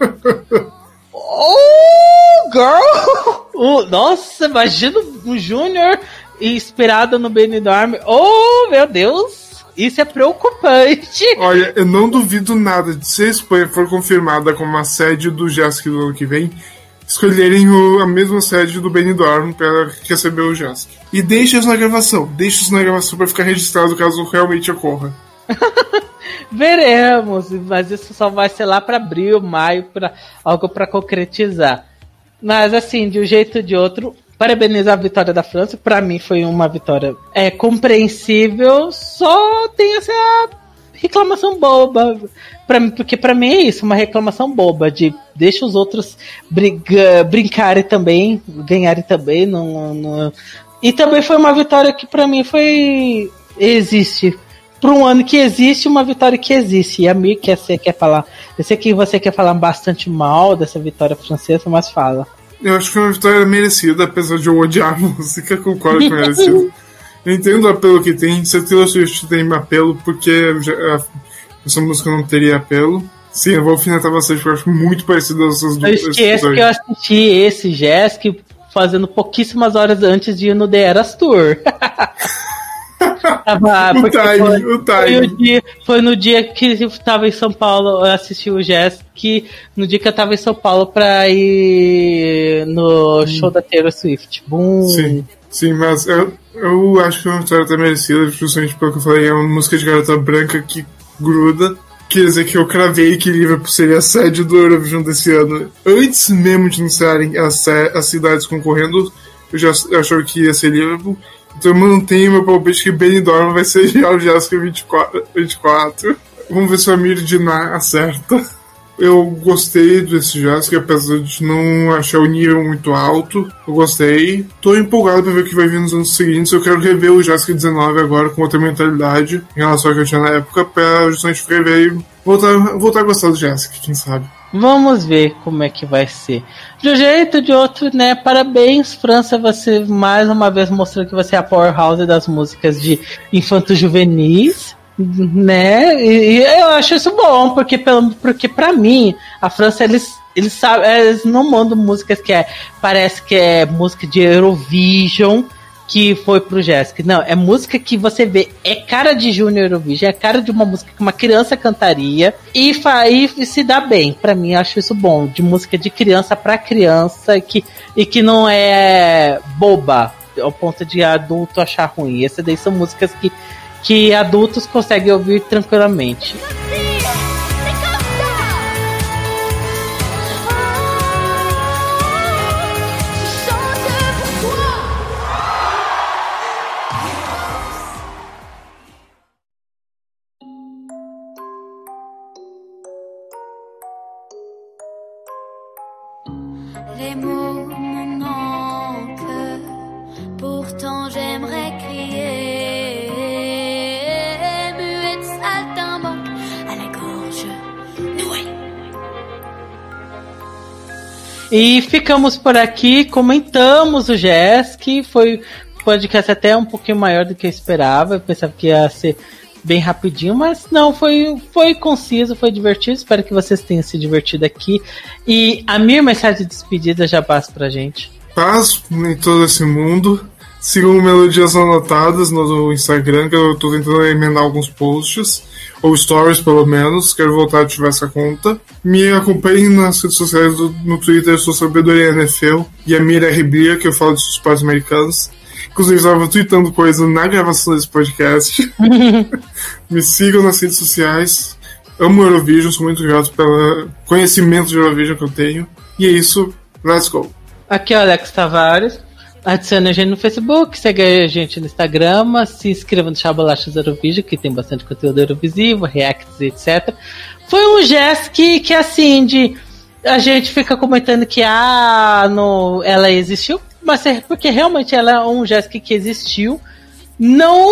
Speaker 2: oh, girl! Uh, nossa, imagina um Júnior inspirado no Benidorm. Oh, meu Deus! Isso é preocupante.
Speaker 3: Olha, eu não duvido nada de se a Espanha for confirmada como a sede do Jask do ano que vem, escolherem o, a mesma sede do Benidorm para receber o Jask. E deixe isso na gravação. Deixe isso na gravação para ficar registrado caso realmente ocorra.
Speaker 2: Veremos, mas isso só vai ser lá para abril, maio, para algo para concretizar. Mas assim, de um jeito ou de outro, parabenizar a vitória da França. Para mim foi uma vitória é compreensível, só tem essa reclamação boba. Para mim, porque para mim é isso, uma reclamação boba de deixa os outros briga, brincarem também, ganharem também, não, não, e também foi uma vitória que para mim foi existe. Para um ano que existe uma vitória que existe. E a mim que você quer falar, eu sei que você quer falar bastante mal dessa vitória francesa, mas fala.
Speaker 3: Eu acho que foi uma vitória merecida, apesar de eu odiar a música, concordo é merecida. Eu entendo o apelo que tem. Se a Taylor Swift tem apelo, porque essa música não teria apelo. Sim, eu vou alfinetar bastante, porque eu acho muito parecido essas duas.
Speaker 2: Eu esqueço que eu assisti esse Jesk fazendo pouquíssimas horas antes de ir no The Eras Tour.
Speaker 3: Tava, o time, foi, o time.
Speaker 2: Foi, o dia, foi, no dia que eu tava em São Paulo, eu assisti o Jesk, no dia que eu tava em São Paulo pra ir no hum. show da Taylor Swift. Boom.
Speaker 3: Sim. Sim, mas eu, eu acho que é uma vitória até merecida, justamente pelo que eu falei, é uma música de garota branca que gruda. Quer dizer que eu cravei que Liverpool seria a sede do Eurovision desse ano. Antes mesmo de anunciarem as, as cidades concorrendo, eu já achava que ia ser Liverpool. Então eu mantenho meu palpite que Benidorm vai ser o Jéssica 24, 24. Vamos ver se o Amir acerta. Eu gostei desse Jask, apesar de não achar o nível muito alto. Eu gostei. Tô empolgado pra ver o que vai vir nos anos seguintes. Eu quero rever o Jask 19 agora com outra mentalidade em relação ao que eu tinha na época, pra justamente rever e voltar, voltar a gostar do Jask, quem sabe.
Speaker 2: Vamos ver como é que vai ser. De um jeito de outro, né? Parabéns, França. Você mais uma vez mostrou que você é a powerhouse das músicas de infantos juvenis. Né? E, e eu acho isso bom, porque, porque pra mim, a França, eles, eles sabem, eles não mandam músicas que é, parece que é música de Eurovision, que foi pro Jéssica. Não, é música que você vê, é cara de Junior Eurovision, é cara de uma música que uma criança cantaria e, fa, e, e se dá bem. Para mim, acho isso bom. De música de criança para criança que, e que não é boba ao ponto de adulto achar ruim. Essas daí são músicas que, que adultos conseguem ouvir tranquilamente. E ficamos por aqui, comentamos o Jazz, que foi um podcast até um pouquinho maior do que eu esperava. Eu pensava que ia ser bem rapidinho, mas não, foi, foi conciso, foi divertido. Espero que vocês tenham se divertido aqui. E a minha mensagem de despedida já passa pra gente.
Speaker 3: Paz em todo esse mundo. Sigam Melodias Anotadas no Instagram, que eu tô tentando emendar alguns posts, ou stories pelo menos, quero voltar a ativar essa conta. Me acompanhem nas redes sociais, do, no Twitter, eu sou Sabedoria NFL, e a Mira Ribia, que eu falo dos esportes americanos. Inclusive, estava tweetando coisa na gravação desse podcast. Me sigam nas redes sociais. Amo Eurovision, sou muito grato pelo conhecimento de Eurovision que eu tenho. E é isso, let's go.
Speaker 2: Aqui é o Alex Tavares. Adicione a gente no Facebook, segue a gente no Instagram, se inscreva no Chabolachas Eurovision, que tem bastante conteúdo Eurovisivo, reacts, etc. Foi um gesto que, que assim, de. A gente fica comentando que ah, no, ela existiu, mas é porque realmente ela é um gesto que, que existiu. Não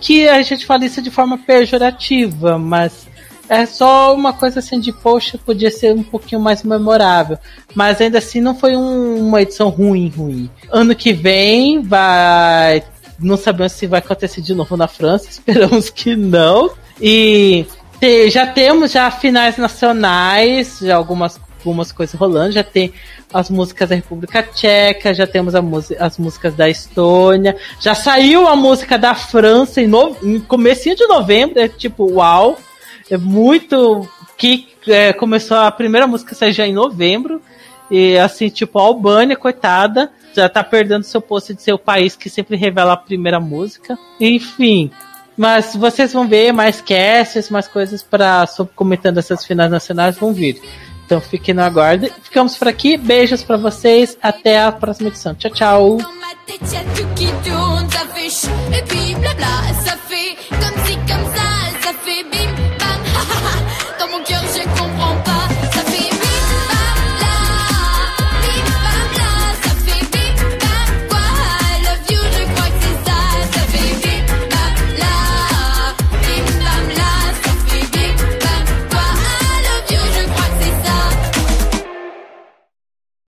Speaker 2: que a gente fale isso de forma pejorativa, mas é só uma coisa assim de, poxa, podia ser um pouquinho mais memorável. Mas ainda assim não foi um, uma edição ruim, ruim. Ano que vem vai. Não sabemos se vai acontecer de novo na França, esperamos que não. E te, já temos já finais nacionais, já algumas, algumas coisas rolando, já tem as músicas da República Tcheca, já temos as músicas da Estônia, já saiu a música da França em, no, em comecinho de novembro, é tipo, uau! É muito. Que é, começou a primeira música sair já em novembro. E assim, tipo, a Albânia, coitada, já tá perdendo seu posto de ser o país que sempre revela a primeira música. Enfim. Mas vocês vão ver mais casts, mais coisas para comentando essas finais nacionais vão vir. Então fiquem no aguardo. Ficamos por aqui. Beijos para vocês. Até a próxima edição. Tchau, tchau.